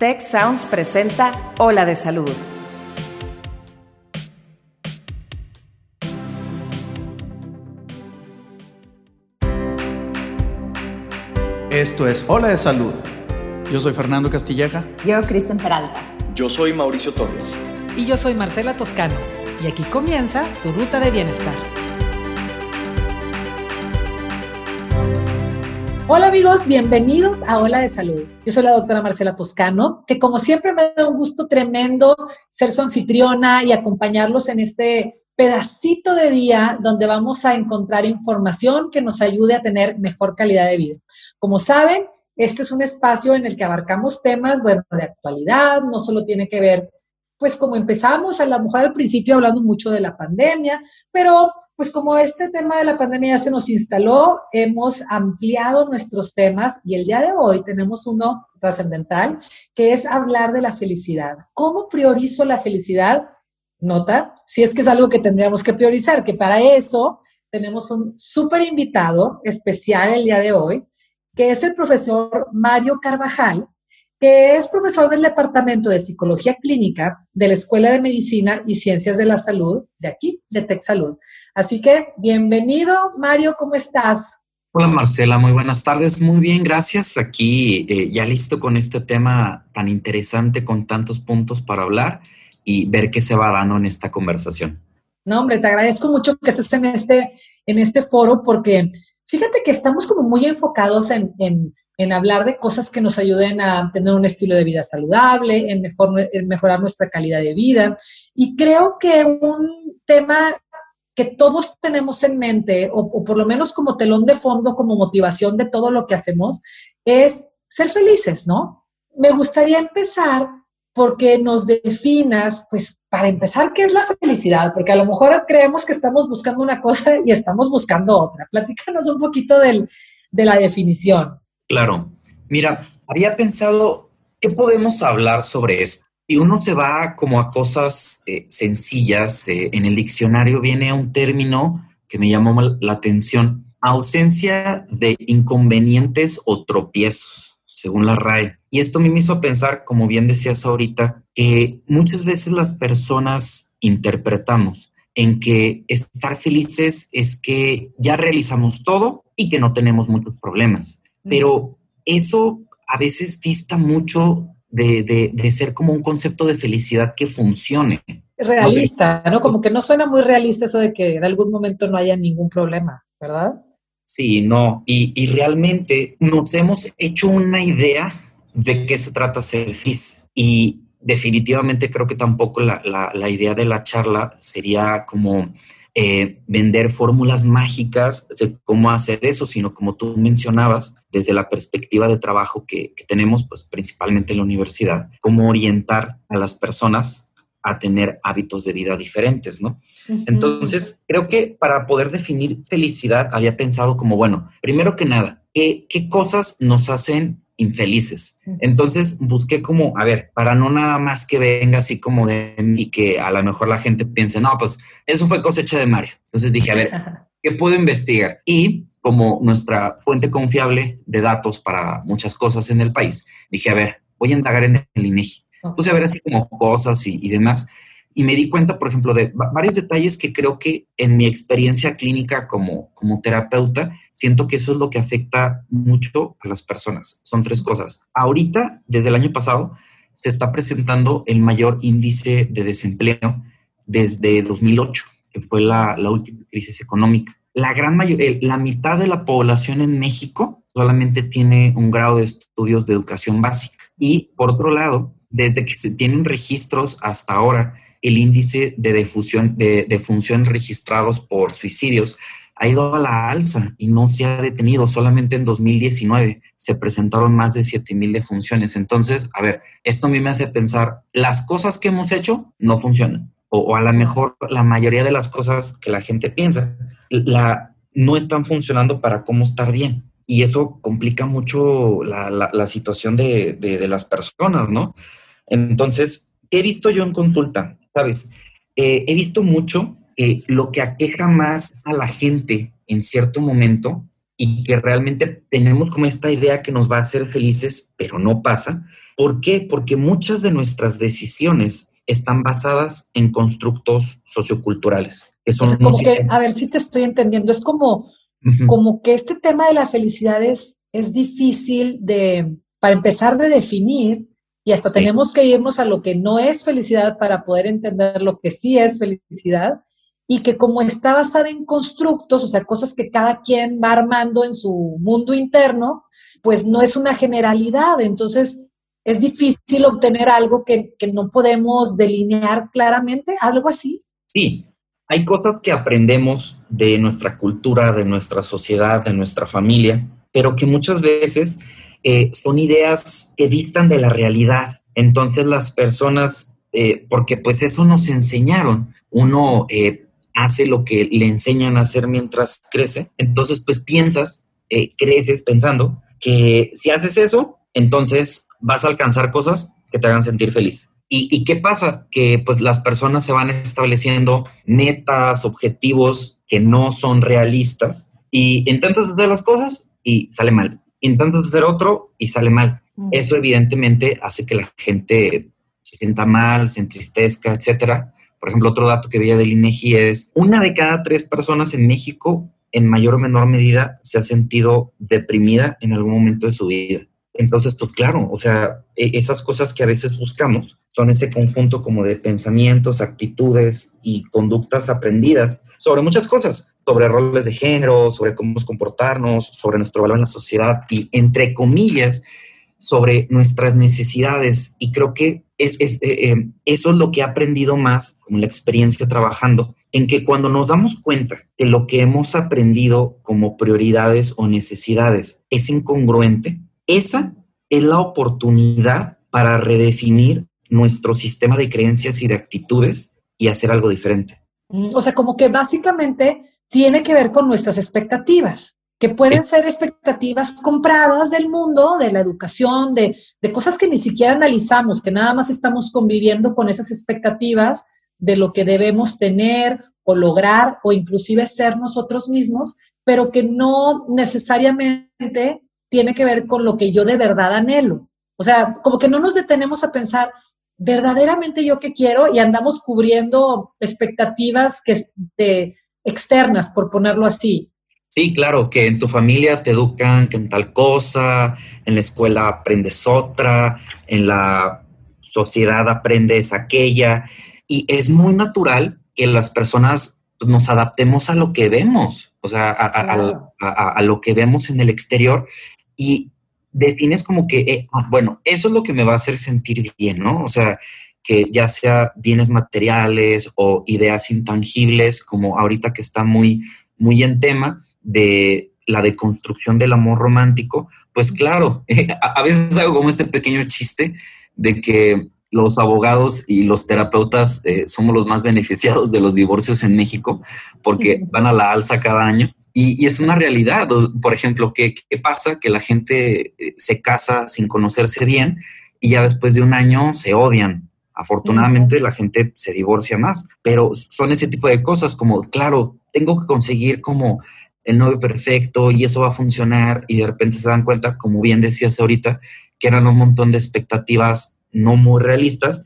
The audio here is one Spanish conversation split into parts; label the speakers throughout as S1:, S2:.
S1: Tech Sounds presenta Ola de Salud.
S2: Esto es Ola de Salud. Yo soy Fernando Castilleja.
S3: Yo, Kristen Peralta.
S4: Yo soy Mauricio Torres.
S5: Y yo soy Marcela Toscano. Y aquí comienza tu ruta de bienestar. Hola amigos, bienvenidos a Hola de Salud. Yo soy la doctora Marcela Toscano, que como siempre me da un gusto tremendo ser su anfitriona y acompañarlos en este pedacito de día donde vamos a encontrar información que nos ayude a tener mejor calidad de vida. Como saben, este es un espacio en el que abarcamos temas, bueno, de actualidad, no solo tiene que ver pues como empezamos a lo mejor al principio hablando mucho de la pandemia, pero pues como este tema de la pandemia ya se nos instaló, hemos ampliado nuestros temas y el día de hoy tenemos uno trascendental, que es hablar de la felicidad. ¿Cómo priorizo la felicidad? Nota, si es que es algo que tendríamos que priorizar, que para eso tenemos un súper invitado especial el día de hoy, que es el profesor Mario Carvajal, que es profesor del Departamento de Psicología Clínica de la Escuela de Medicina y Ciencias de la Salud de aquí, de TechSalud. Así que bienvenido, Mario, ¿cómo estás?
S6: Hola Marcela, muy buenas tardes. Muy bien, gracias. Aquí eh, ya listo con este tema tan interesante, con tantos puntos para hablar y ver qué se va dando en esta conversación.
S5: No, hombre, te agradezco mucho que estés en este, en este foro porque fíjate que estamos como muy enfocados en, en en hablar de cosas que nos ayuden a tener un estilo de vida saludable, en, mejorar nuestra calidad de vida. Y creo que un tema que todos tenemos en mente, o, por lo menos como telón de fondo, como motivación de todo lo que hacemos, es ser felices, ¿no? Me gustaría empezar porque nos definas, pues, para empezar, ¿qué es la felicidad? Porque a lo mejor creemos que estamos buscando una cosa y estamos buscando otra. Platícanos un poquito de la definición.
S6: Claro. Mira, había pensado, ¿qué podemos hablar sobre esto? Y uno se va como a cosas eh, sencillas. Eh, en el diccionario viene un término que me llamó la atención, ausencia de inconvenientes o tropiezos, según la RAE. Y esto me hizo pensar, como bien decías ahorita, que muchas veces las personas interpretamos en que estar felices es que ya realizamos todo y que no tenemos muchos problemas. Pero eso a veces dista mucho de, ser como un concepto de felicidad que funcione.
S5: Realista, ¿no? Como que no suena muy realista eso de que en algún momento no haya ningún problema, ¿verdad?
S6: Sí, no. Y, realmente nos hemos hecho una idea de qué se trata ser feliz. Y definitivamente creo que tampoco la, la idea de la charla sería como eh, vender fórmulas mágicas de cómo hacer eso, sino como tú mencionabas, desde la perspectiva de trabajo que, tenemos, pues principalmente en la universidad, cómo orientar a las personas a tener hábitos de vida diferentes, ¿no? Entonces, creo que para poder definir felicidad, había pensado como, bueno, primero que nada, ¿qué, qué cosas nos hacen infelices. Entonces busqué como, a ver, para no nada más que venga así como de y que a lo mejor la gente piense, no, pues eso fue cosecha de Mario. Entonces dije, a ver, ¿qué puedo investigar? Y como nuestra fuente confiable de datos para muchas cosas en el país, dije, a ver, voy a indagar en el INEGI. Puse a ver así como cosas y, y demás y me di cuenta, por ejemplo, de varios detalles que creo que en mi experiencia clínica como, como terapeuta, siento que eso es lo que afecta mucho a las personas. Son tres cosas. Ahorita, desde el año pasado, se está presentando el mayor índice de desempleo desde 2008, que fue la, la última crisis económica. La gran mayoría, la mitad de la población en México solamente tiene un grado de estudios de educación básica. Y por otro lado, desde que se tienen registros hasta ahora, el índice de defusión, de, de registrados por suicidios ha ido a la alza y no se ha detenido. Solamente en 2019 se presentaron más de 7.000 defunciones. Entonces, a ver, esto a mí me hace pensar, las cosas que hemos hecho no funcionan. O, a lo mejor la mayoría de las cosas que la gente piensa no están funcionando para cómo estar bien. Y eso complica mucho la, situación de, de las personas, ¿no? Entonces, ¿qué he visto yo en consulta? Sabes, eh, he visto mucho que lo que aqueja más a la gente en cierto momento, y que realmente tenemos como esta idea que nos va a hacer felices, pero no pasa. ¿Por qué? Porque muchas de nuestras decisiones están basadas en constructos socioculturales.
S5: Que son como que, a ver si te estoy entendiendo, es como, como que este tema de la felicidad es, es difícil de, para empezar, de definir y hasta tenemos que irnos a lo que no es felicidad para poder entender lo que sí es felicidad y que como está basada en constructos, o sea, cosas que cada quien va armando en su mundo interno, pues no es una generalidad. Entonces, es difícil obtener algo que, que no podemos delinear claramente, algo así.
S6: Sí, hay cosas que aprendemos de nuestra cultura, de nuestra sociedad, de nuestra familia, pero que muchas veces eh, son ideas que dictan de la realidad. Entonces las personas, eh, porque pues eso nos enseñaron, uno eh, hace lo que le enseñan a hacer mientras crece, entonces pues piensas, creces pensando que si haces eso, entonces vas a alcanzar cosas que te hagan sentir feliz. ¿Y, ¿Y, qué pasa? Que pues las personas se van estableciendo metas, objetivos que no son realistas y intentas hacer las cosas y sale mal intentas hacer otro y sale mal. Eso evidentemente hace que la gente se sienta mal, se entristezca, etcétera. Por ejemplo, otro dato que veía del INEGI es una de cada tres personas en México, en mayor o menor medida, se ha sentido deprimida en algún momento de su vida. Entonces, pues claro, o sea, e, esas cosas que a veces buscamos son ese conjunto como de pensamientos, actitudes y conductas aprendidas sobre muchas cosas, sobre roles de género, sobre cómo comportarnos, sobre nuestro valor en la sociedad y, entre comillas, sobre nuestras necesidades. Y creo que es, eh, eh, eso es lo que he aprendido más con la experiencia trabajando, en que cuando nos damos cuenta que lo que hemos aprendido como prioridades o necesidades es incongruente, esa es la oportunidad para redefinir nuestro sistema de creencias y de actitudes y hacer algo diferente.
S5: Mm, o sea, como que básicamente tiene que ver con nuestras expectativas, que pueden ser expectativas compradas del mundo, de la educación, de, de cosas que ni siquiera analizamos, que nada más estamos conviviendo con esas expectativas de lo que debemos tener o lograr o inclusive ser nosotros mismos, pero que no necesariamente tiene que ver con lo que yo de verdad anhelo. O sea, como que no nos detenemos a pensar, verdaderamente yo qué quiero y andamos cubriendo expectativas que de, externas, por ponerlo así.
S6: Sí, claro, que en tu familia te educan que en tal cosa, en la escuela aprendes otra, en la sociedad aprendes aquella, y es muy natural que las personas pues, nos adaptemos a lo que vemos, o sea, a, lo que vemos en el exterior, y defines como que, eh, ah, bueno, eso es lo que me va a hacer sentir bien, ¿no? O sea, que ya sea bienes materiales o ideas intangibles, como ahorita que está muy, muy en tema de la deconstrucción del amor romántico, pues claro, a veces hago como este pequeño chiste de que los abogados y los terapeutas eh, somos los más beneficiados de los divorcios en México porque van a la alza cada año y, es una realidad. Por ejemplo, ¿qué, pasa? Que la gente eh, se casa sin conocerse bien y ya después de un año se odian. Afortunadamente la gente se divorcia más, pero son ese tipo de cosas como, claro, tengo que conseguir como el novio perfecto y eso va a funcionar y de repente se dan cuenta, como bien decías ahorita, que eran un montón de expectativas no muy realistas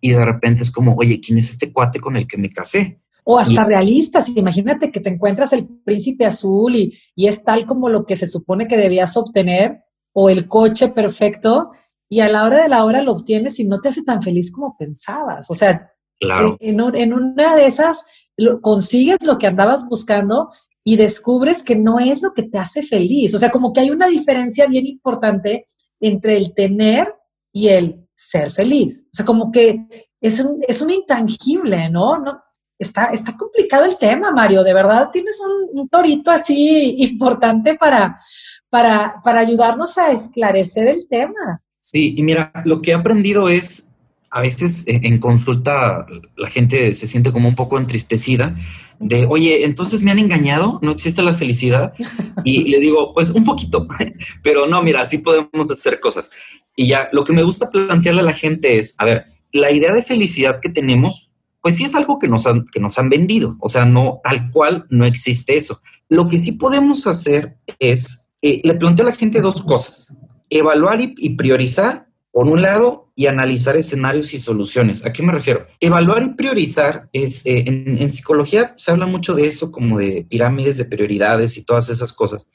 S6: y de repente es como, oye, ¿quién es este cuate con el que me casé?
S5: O hasta realistas. Imagínate que te encuentras el príncipe azul y, y, es tal como lo que se supone que debías obtener, o el coche perfecto, y a la hora de la hora lo obtienes y no te hace tan feliz como pensabas. O sea, en, una de esas consigues lo que andabas buscando y descubres que no es lo que te hace feliz. O sea, como que hay una diferencia bien importante entre el tener y el ser feliz. O sea, como que es un, es un intangible, ¿no? ¿no? Está, está complicado el tema, Mario. De verdad, tienes un, torito así importante para, para, para ayudarnos a esclarecer el tema.
S6: Sí, y mira, lo que he aprendido es, a veces eh, en consulta la gente se siente como un poco entristecida de, oye, entonces me han engañado, no existe la felicidad. Y le digo, pues un poquito, pero no, mira, sí podemos hacer cosas. Y ya, lo que me gusta plantearle a la gente es, a ver, la idea de felicidad que tenemos pues sí es algo que nos han, que nos han vendido, o sea, no, tal cual no existe eso. Lo que sí podemos hacer es, eh, le planteo a la gente dos cosas, evaluar y, priorizar por un lado y analizar escenarios y soluciones. ¿A qué me refiero? Evaluar y priorizar es, eh, en, psicología se habla mucho de eso como de pirámides de prioridades y todas esas cosas.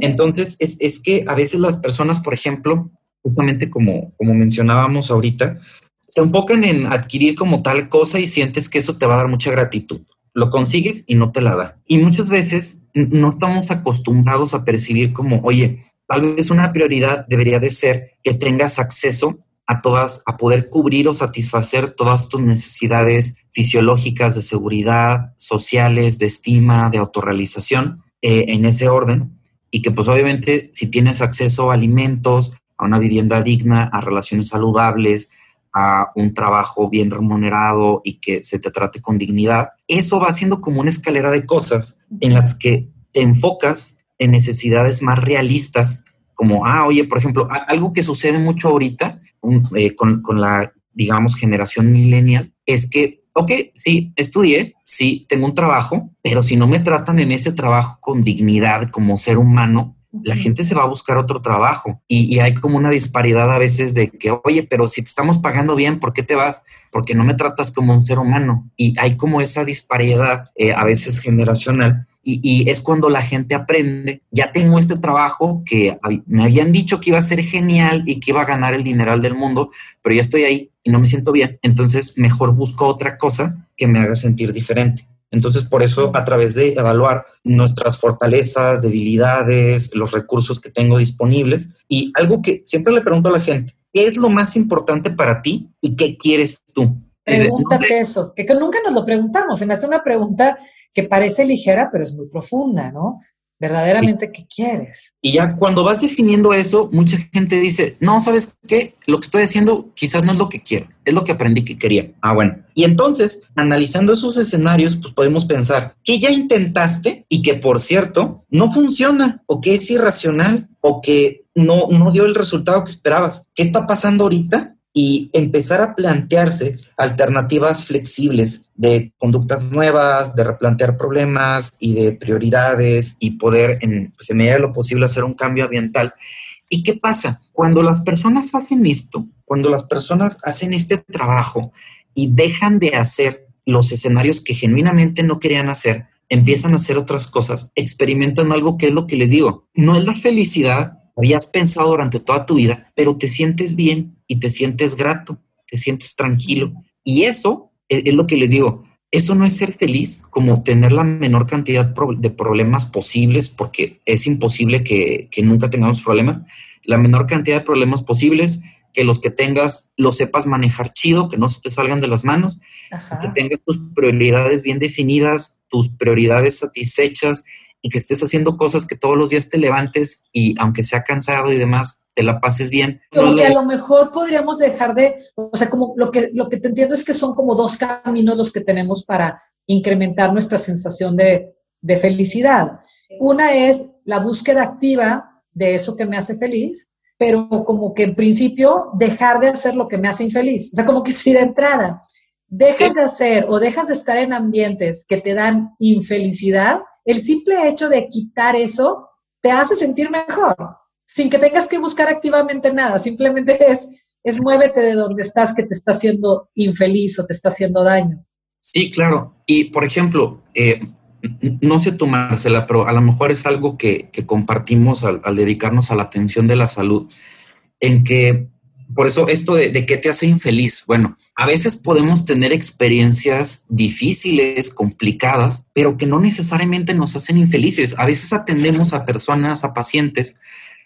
S6: Entonces, es, es, que a veces las personas, por ejemplo, justamente como, como mencionábamos ahorita, se enfocan en adquirir como tal cosa y sientes que eso te va a dar mucha gratitud. Lo consigues y no te la da. Y muchas veces no estamos acostumbrados a percibir como, oye, tal vez una prioridad debería de ser que tengas acceso a todas, a poder cubrir o satisfacer todas tus necesidades fisiológicas de seguridad, sociales, de estima, de autorrealización, eh, en ese orden. Y que pues obviamente si tienes acceso a alimentos, a una vivienda digna, a relaciones saludables, a un trabajo bien remunerado y que se te trate con dignidad, eso va siendo como una escalera de cosas en las que te enfocas en necesidades más realistas, como, ah, oye, por ejemplo, algo que sucede mucho ahorita eh, con, con la, digamos, generación millennial, es que, ok, sí, estudié, sí, tengo un trabajo, pero si no me tratan en ese trabajo con dignidad como ser humano, la gente se va a buscar otro trabajo y, hay como una disparidad a veces de que, oye, pero si te estamos pagando bien, ¿por qué te vas? Porque no me tratas como un ser humano. Y hay como esa disparidad eh, a veces generacional. Y, es cuando la gente aprende, ya tengo este trabajo que me habían dicho que iba a ser genial y que iba a ganar el dineral del mundo, pero ya estoy ahí y no me siento bien, entonces mejor busco otra cosa que me haga sentir diferente. Entonces, por eso, a través de evaluar nuestras fortalezas, debilidades, los recursos que tengo disponibles y algo que siempre le pregunto a la gente, ¿qué es lo más importante para ti y qué quieres tú?
S5: Pregúntate eso, que, nunca nos lo preguntamos. Se me hace una pregunta que parece ligera, pero es muy profunda, ¿no? Verdaderamente qué quieres.
S6: Y ya cuando vas definiendo eso, mucha gente dice, no, ¿sabes qué? Lo que estoy haciendo quizás no es lo que quiero, es lo que aprendí que quería. Ah, bueno. Y entonces, analizando esos escenarios, pues podemos pensar que ya intentaste y que, por cierto, no funciona o que es irracional o que no, no dio el resultado que esperabas. ¿Qué está pasando ahorita? Y empezar a plantearse alternativas flexibles de conductas nuevas, de replantear problemas y de prioridades y poder, en, pues, medida de lo posible, hacer un cambio ambiental. ¿Y qué pasa? Cuando las personas hacen esto, cuando las personas hacen este trabajo y dejan de hacer los escenarios que genuinamente no querían hacer, empiezan a hacer otras cosas, experimentan algo que es lo que les digo. No es la felicidad habías pensado durante toda tu vida, pero te sientes bien y te sientes grato, te sientes tranquilo. Y eso es, lo que les digo, eso no es ser feliz como tener la menor cantidad de problemas posibles, porque es imposible que, nunca tengamos problemas, la menor cantidad de problemas posibles, que los que tengas los sepas manejar chido, que no se te salgan de las manos, que tengas tus prioridades bien definidas, tus prioridades satisfechas y que estés haciendo cosas que todos los días te levantes y aunque sea cansado y demás, te la pases bien.
S5: Como que a lo mejor podríamos dejar de, o sea, como lo que, lo que te entiendo es que son como dos caminos los que tenemos para incrementar nuestra sensación de, de felicidad. Una es la búsqueda activa de eso que me hace feliz, pero como que en principio dejar de hacer lo que me hace infeliz. O sea, como que si de entrada dejas de hacer o dejas de estar en ambientes que te dan infelicidad, el simple hecho de quitar eso te hace sentir mejor, sin que tengas que buscar activamente nada, simplemente es, es muévete de donde estás que te está haciendo infeliz o te está haciendo daño.
S6: Sí, claro. Y por ejemplo, eh, no sé tú, Marcela, pero a lo mejor es algo que, compartimos al, al, dedicarnos a la atención de la salud, en que por eso esto de, qué te hace infeliz. Bueno, a veces podemos tener experiencias difíciles, complicadas, pero que no necesariamente nos hacen infelices. A veces atendemos a personas, a pacientes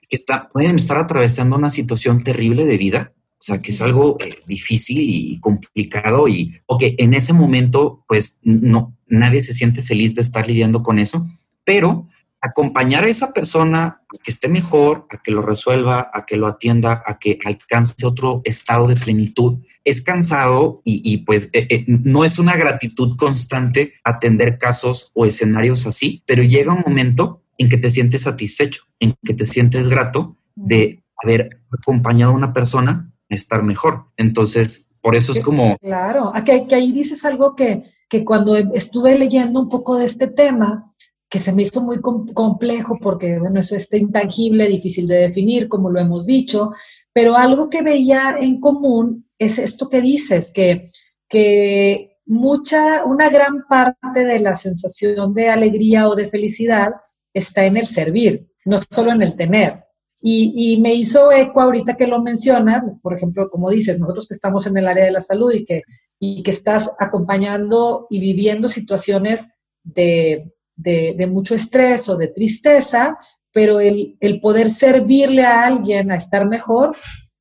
S6: que pueden estar atravesando una situación terrible de vida, o sea, que es algo eh, difícil y complicado y, o que en ese momento, pues, no, nadie se siente feliz de estar lidiando con eso, pero acompañar a esa persona a que esté mejor, a que lo resuelva, a que lo atienda, a que alcance otro estado de plenitud. Es cansado y, pues eh, eh, no es una gratitud constante atender casos o escenarios así, pero llega un momento en que te sientes satisfecho, en que te sientes grato de haber acompañado a una persona a estar mejor. Entonces, Por eso es como...
S5: Claro, aquí, que ahí dices algo que, que cuando estuve leyendo un poco de este tema, que se me hizo muy complejo porque, bueno, eso es intangible, difícil de definir, como lo hemos dicho, pero algo que veía en común es esto que dices, que, que mucha, una gran parte de la sensación de alegría o de felicidad está en el servir, no solo en el tener. Y, me hizo eco ahorita que lo mencionas, por ejemplo, como dices, nosotros que estamos en el área de la salud y que, y que estás acompañando y viviendo situaciones de, de, mucho estrés o de tristeza, pero el, el, poder servirle a alguien a estar mejor,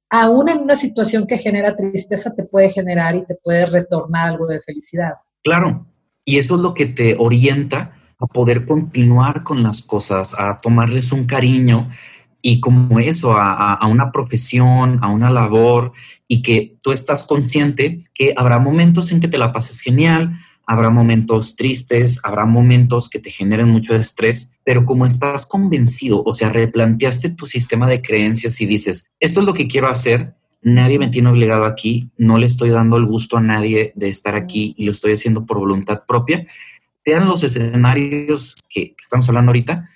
S5: aún en una situación que genera tristeza, te puede generar y te puede retornar algo de felicidad.
S6: Claro, y eso es lo que te orienta a poder continuar con las cosas, a tomarles un cariño y como eso, a, a, una profesión, a una labor, y que tú estás consciente que habrá momentos en que te la pases genial, habrá momentos tristes, habrá momentos que te generen mucho estrés, pero como estás convencido, o sea, replanteaste tu sistema de creencias y dices, esto es lo que quiero hacer, nadie me tiene obligado aquí, no le estoy dando el gusto a nadie de estar aquí y lo estoy haciendo por voluntad propia, sean los escenarios que estamos hablando ahorita,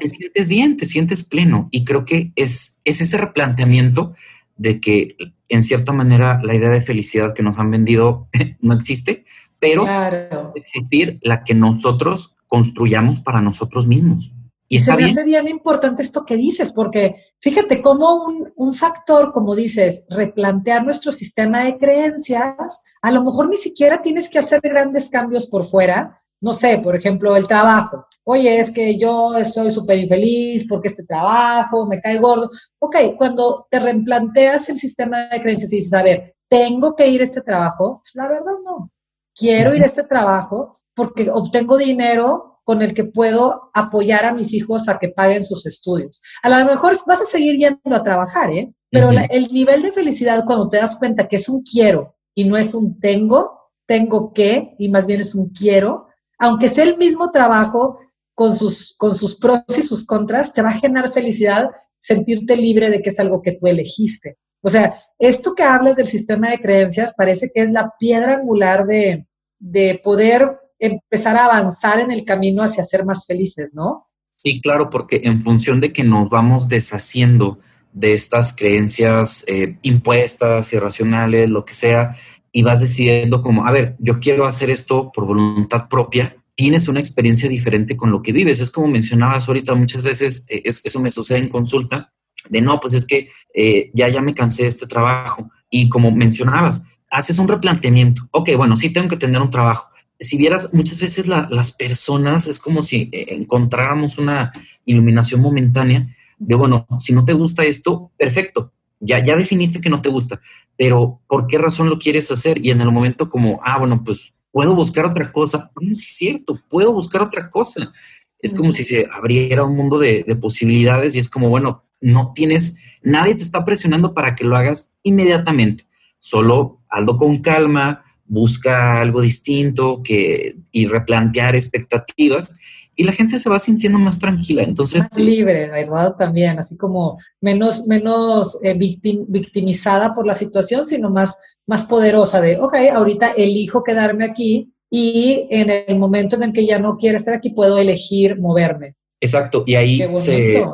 S6: te sientes bien, te sientes pleno. Y creo que es, es ese replanteamiento de que en cierta manera la idea de felicidad que nos han vendido no existe, pero claro. existir la que nosotros construyamos para nosotros mismos.
S5: Y se me hace bien importante esto que dices, porque fíjate cómo un, un, factor, como dices, replantear nuestro sistema de creencias, a lo mejor ni siquiera tienes que hacer grandes cambios por fuera, no sé, por ejemplo, el trabajo. Oye, es que yo estoy súper infeliz porque este trabajo me cae gordo. Ok, cuando te replanteas el sistema de creencias y dices, a ver, ¿tengo que ir a este trabajo? Pues la verdad no. Quiero ir a este trabajo porque obtengo dinero con el que puedo apoyar a mis hijos a que paguen sus estudios. A lo mejor vas a seguir yendo a trabajar, ¿eh? Pero el nivel de felicidad cuando te das cuenta que es un quiero y no es un tengo, tengo que, y más bien es un quiero, aunque sea el mismo trabajo con sus, con sus pros y sus contras, te va a generar felicidad sentirte libre de que es algo que tú elegiste. O sea, esto que hablas del sistema de creencias parece que es la piedra angular de, de poder empezar a avanzar en el camino hacia ser más felices, ¿no?
S6: Sí, claro, porque en función de que nos vamos deshaciendo de estas creencias eh, impuestas, irracionales, lo que sea, y vas decidiendo como, a ver, yo quiero hacer esto por voluntad propia, tienes una experiencia diferente con lo que vives. Es como mencionabas ahorita, muchas veces eh, eso me sucede en consulta, de no, pues es que eh, ya, ya me cansé de este trabajo. Y como mencionabas, haces un replanteamiento. Ok, bueno, sí tengo que tener un trabajo. Si vieras, muchas veces las personas es como si eh, encontráramos una iluminación momentánea de, bueno, si no te gusta esto, perfecto, ya, ya definiste que no te gusta, pero ¿por qué razón lo quieres hacer? Y en el momento como, ah, bueno, pues puedo buscar otra cosa. sí, es cierto, puedo buscar otra cosa. Es como si se abriera un mundo de, de, posibilidades y es como, bueno, no tienes, nadie te está presionando para que lo hagas inmediatamente. Solo hazlo con calma, busca algo distinto que, y replantear expectativas y la gente se va sintiendo más tranquila. Entonces,
S5: más libre, ¿verdad? También, así como menos, menos eh, victimizada por la situación, sino más, más poderosa de, ok, ahorita elijo quedarme aquí y en el momento en el que ya no quiero estar aquí puedo elegir moverme.
S6: Exacto, y ahí se...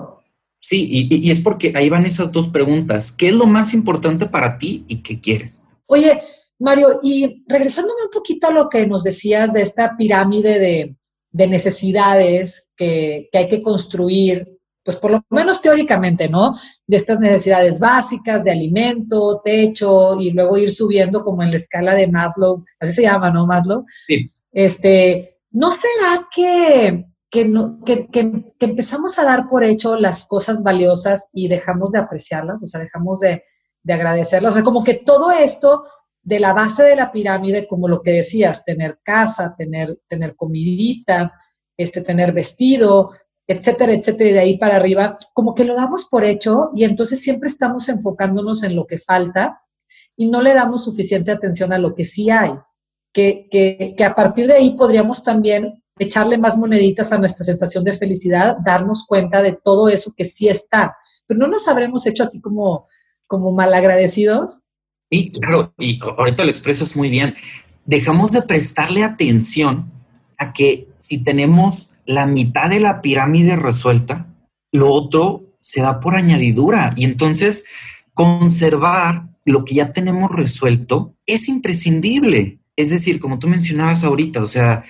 S6: Sí, y, y es porque ahí van esas dos preguntas. ¿Qué es lo más importante para ti y qué quieres?
S5: Oye, Mario, y regresándome un poquito a lo que nos decías de esta pirámide de, de necesidades que, que, hay que construir, pues por lo menos teóricamente, ¿no? De estas necesidades básicas de alimento, techo, y luego ir subiendo como en la escala de Maslow, así se llama, ¿no? Maslow. Sí. Este, ¿no será que, que, no, que, que, empezamos a dar por hecho las cosas valiosas y dejamos de apreciarlas? O sea, dejamos de, de agradecerlas. O sea, como que todo esto de la base de la pirámide, como lo que decías, tener casa, tener, tener comidita, este, tener vestido, etcétera, etcétera, y de ahí para arriba, como que lo damos por hecho y entonces siempre estamos enfocándonos en lo que falta y no le damos suficiente atención a lo que sí hay. Que, que, que a partir de ahí podríamos también echarle más moneditas a nuestra sensación de felicidad, darnos cuenta de todo eso que sí está. Pero no nos habremos hecho así como, como malagradecidos
S6: Sí, claro, y ahorita lo expresas muy bien. Dejamos de prestarle atención a que si tenemos la mitad de la pirámide resuelta, lo otro se da por añadidura. Y entonces conservar lo que ya tenemos resuelto es imprescindible. Es decir, como tú mencionabas ahorita, o sea,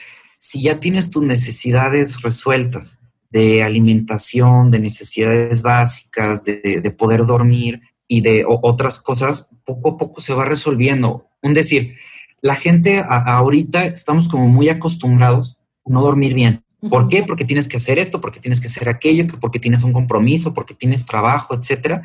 S6: si ya tienes tus necesidades resueltas de alimentación, de necesidades básicas, de, poder dormir y de otras cosas, poco a poco se va resolviendo. Un decir, la gente ahorita estamos como muy acostumbrados a no dormir bien. ¿Por qué? Porque tienes que hacer esto, porque tienes que hacer aquello, porque tienes un compromiso, porque tienes trabajo, etcétera.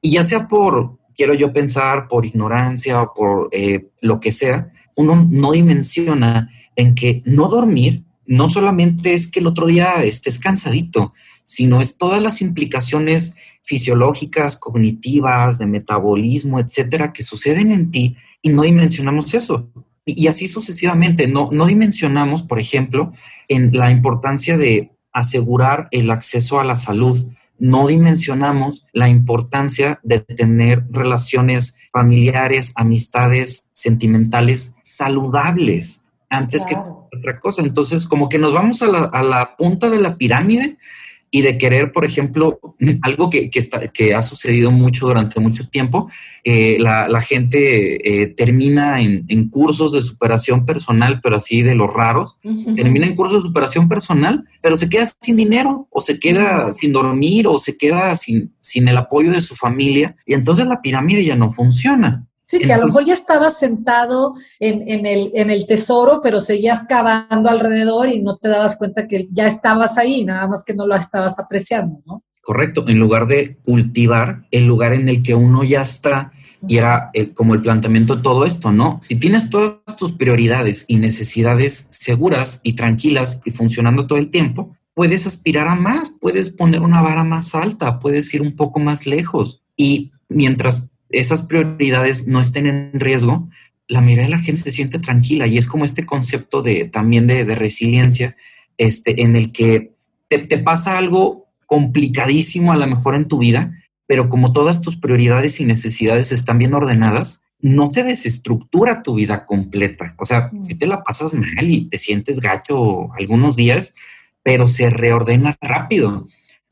S6: Y ya sea por, quiero yo pensar, por ignorancia o por eh, lo que sea, uno no dimensiona en que no dormir no solamente es que el otro día estés cansadito, sino es todas las implicaciones fisiológicas, cognitivas, de metabolismo, etcétera, que suceden en ti y no dimensionamos eso. Y así sucesivamente, no, no dimensionamos, por ejemplo, en la importancia de asegurar el acceso a la salud. No dimensionamos la importancia de tener relaciones familiares, amistades, sentimentales saludables antes que otra cosa. Entonces, como que nos vamos a la, a la punta de la pirámide y de querer, por ejemplo, algo que, que, está, que ha sucedido mucho durante mucho tiempo, eh, la, la, gente eh, termina en, en, cursos de superación personal, pero así de los raros, termina en cursos de superación personal, pero se queda sin dinero o se queda sin dormir o se queda sin, sin el apoyo de su familia. Y entonces la pirámide ya no funciona.
S5: Sí, que a lo mejor ya estabas sentado en, en, el, en el tesoro, pero seguías cavando alrededor y no te dabas cuenta que ya estabas ahí, nada más que no lo estabas apreciando, ¿no?
S6: Correcto, en lugar de cultivar el lugar en el que uno ya está, y era como el planteamiento de todo esto, ¿no? Si tienes todas tus prioridades y necesidades seguras y tranquilas y funcionando todo el tiempo, puedes aspirar a más, puedes poner una vara más alta, puedes ir un poco más lejos. Y mientras esas prioridades no estén en riesgo, la mayoría de la gente se siente tranquila y es como este concepto de también de, resiliencia, este, en el que te, te, pasa algo complicadísimo a lo mejor en tu vida, pero como todas tus prioridades y necesidades están bien ordenadas, no se desestructura tu vida completa. O sea, si te la pasas mal y te sientes gacho algunos días, pero se reordena rápido.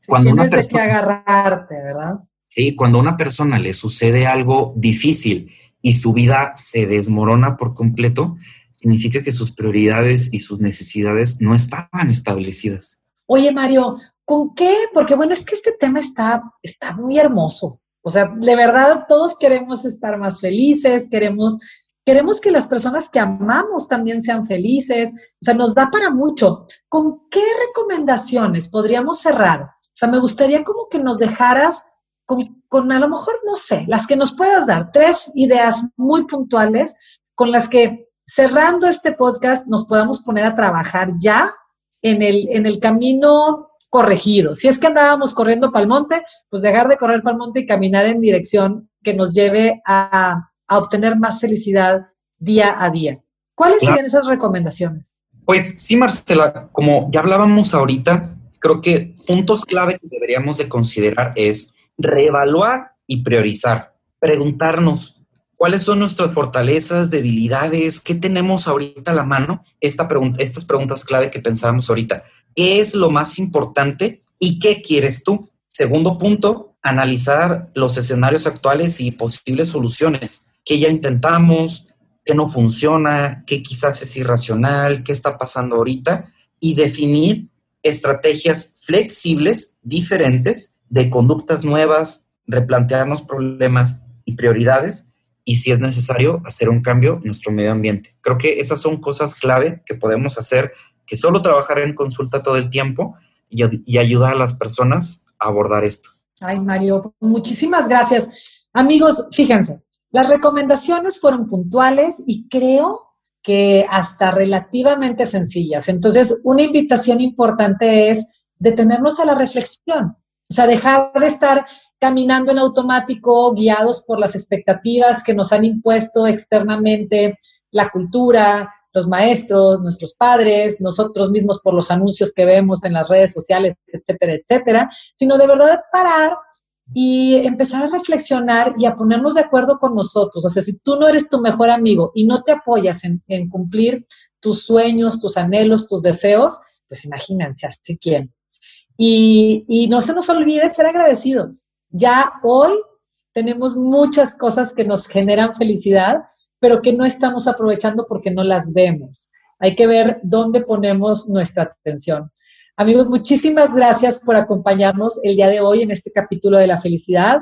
S5: Cuando Tienes una persona, de que agarrarte, ¿verdad?
S6: ¿Sí? Cuando a una persona le sucede algo difícil y su vida se desmorona por completo, significa que sus prioridades y sus necesidades no estaban establecidas.
S5: Oye, Mario, ¿con qué? Porque bueno, es que este tema está, está muy hermoso. O sea, de verdad todos queremos estar más felices, queremos, queremos que las personas que amamos también sean felices. O sea, nos da para mucho. ¿Con qué recomendaciones podríamos cerrar? O sea, me gustaría como que nos dejaras con, a lo mejor, no sé, las que nos puedas dar, tres ideas muy puntuales con las que cerrando este podcast nos podamos poner a trabajar ya en el, en el camino corregido. Si es que andábamos corriendo para el monte, pues dejar de correr para el monte y caminar en dirección que nos lleve a, a obtener más felicidad día a día. ¿Cuáles serían esas recomendaciones?
S6: Pues sí, Marcela, como ya hablábamos ahorita, creo que puntos clave que deberíamos de considerar es reevaluar y priorizar. Preguntarnos cuáles son nuestras fortalezas, debilidades, qué tenemos ahorita a la mano. Esta pregunta, estas preguntas clave que pensábamos ahorita. ¿Qué es lo más importante y qué quieres tú? Segundo punto, analizar los escenarios actuales y posibles soluciones. ¿Qué ya intentamos? ¿Qué no funciona? ¿Qué quizás es irracional? ¿Qué está pasando ahorita? Y definir estrategias flexibles, diferentes, de conductas nuevas, replantearnos problemas y prioridades y si es necesario hacer un cambio en nuestro medio ambiente. Creo que esas son cosas clave que podemos hacer, que solo trabajar en consulta todo el tiempo y, y ayudar a las personas a abordar esto.
S5: Ay, Mario, muchísimas gracias. Amigos, fíjense, las recomendaciones fueron puntuales y creo que hasta relativamente sencillas. Entonces, una invitación importante es detenernos a la reflexión. O sea, dejar de estar caminando en automático, guiados por las expectativas que nos han impuesto externamente la cultura, los maestros, nuestros padres, nosotros mismos por los anuncios que vemos en las redes sociales, etcétera, etcétera, sino de verdad parar y empezar a reflexionar y a ponernos de acuerdo con nosotros. O sea, si tú no eres tu mejor amigo y no te apoyas en, cumplir tus sueños, tus anhelos, tus deseos, pues imagínense, ¿hasta quién? Y, no se nos olvide ser agradecidos. Ya hoy tenemos muchas cosas que nos generan felicidad, pero que no estamos aprovechando porque no las vemos. Hay que ver dónde ponemos nuestra atención. Amigos, muchísimas gracias por acompañarnos el día de hoy en este capítulo de la felicidad.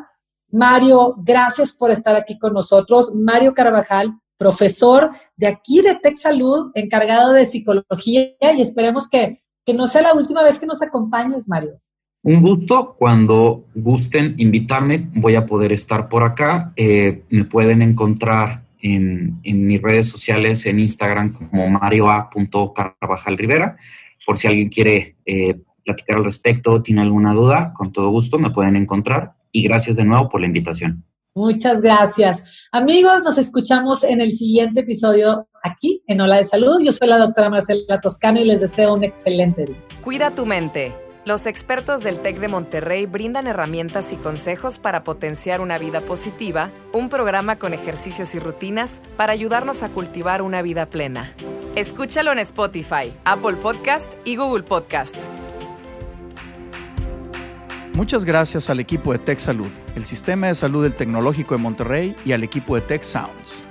S5: Mario, gracias por estar aquí con nosotros. Mario Carvajal, profesor de aquí de Tech Salud, encargado de psicología y esperemos que, que no sea la última vez que nos acompañes, Mario.
S6: Un gusto. Cuando gusten invitarme, voy a poder estar por acá. Eh, me pueden encontrar en, mis redes sociales, en Instagram como marioa.carvajal Rivera por si alguien quiere eh, platicar al respecto, tiene alguna duda, con todo gusto me pueden encontrar. Y gracias de nuevo por la invitación.
S5: Muchas gracias. Amigos, nos escuchamos en el siguiente episodio aquí en Hola de Salud. Yo soy la doctora Marcela Toscano y les deseo un excelente día.
S1: Cuida tu mente. Los expertos del TEC de Monterrey brindan herramientas y consejos para potenciar una vida positiva, un programa con ejercicios y rutinas para ayudarnos a cultivar una vida plena. Escúchalo en Spotify, Apple Podcast y Google Podcast.
S2: Muchas gracias al equipo de Tech Salud, el sistema de salud del Tecnológico de Monterrey y al equipo de Tech Sounds.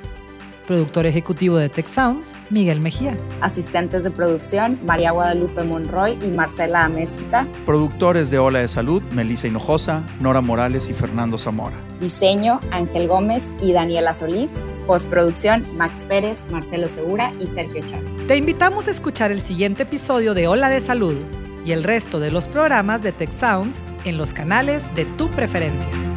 S3: Productor ejecutivo de Tech Sounds, Miguel Mejía.
S7: Asistentes de producción, María Guadalupe Monroy y Marcela Amezquita.
S2: Productores de Ola de Salud, Melissa Hinojosa, Nora Morales y Fernando Zamora.
S7: Diseño, Ángel Gómez y Daniela Solís. Postproducción, Max Pérez, Marcelo Segura y Sergio Chávez.
S3: Te invitamos a escuchar el siguiente episodio de Ola de Salud y el resto de los programas de Tech Sounds en los canales de tu preferencia.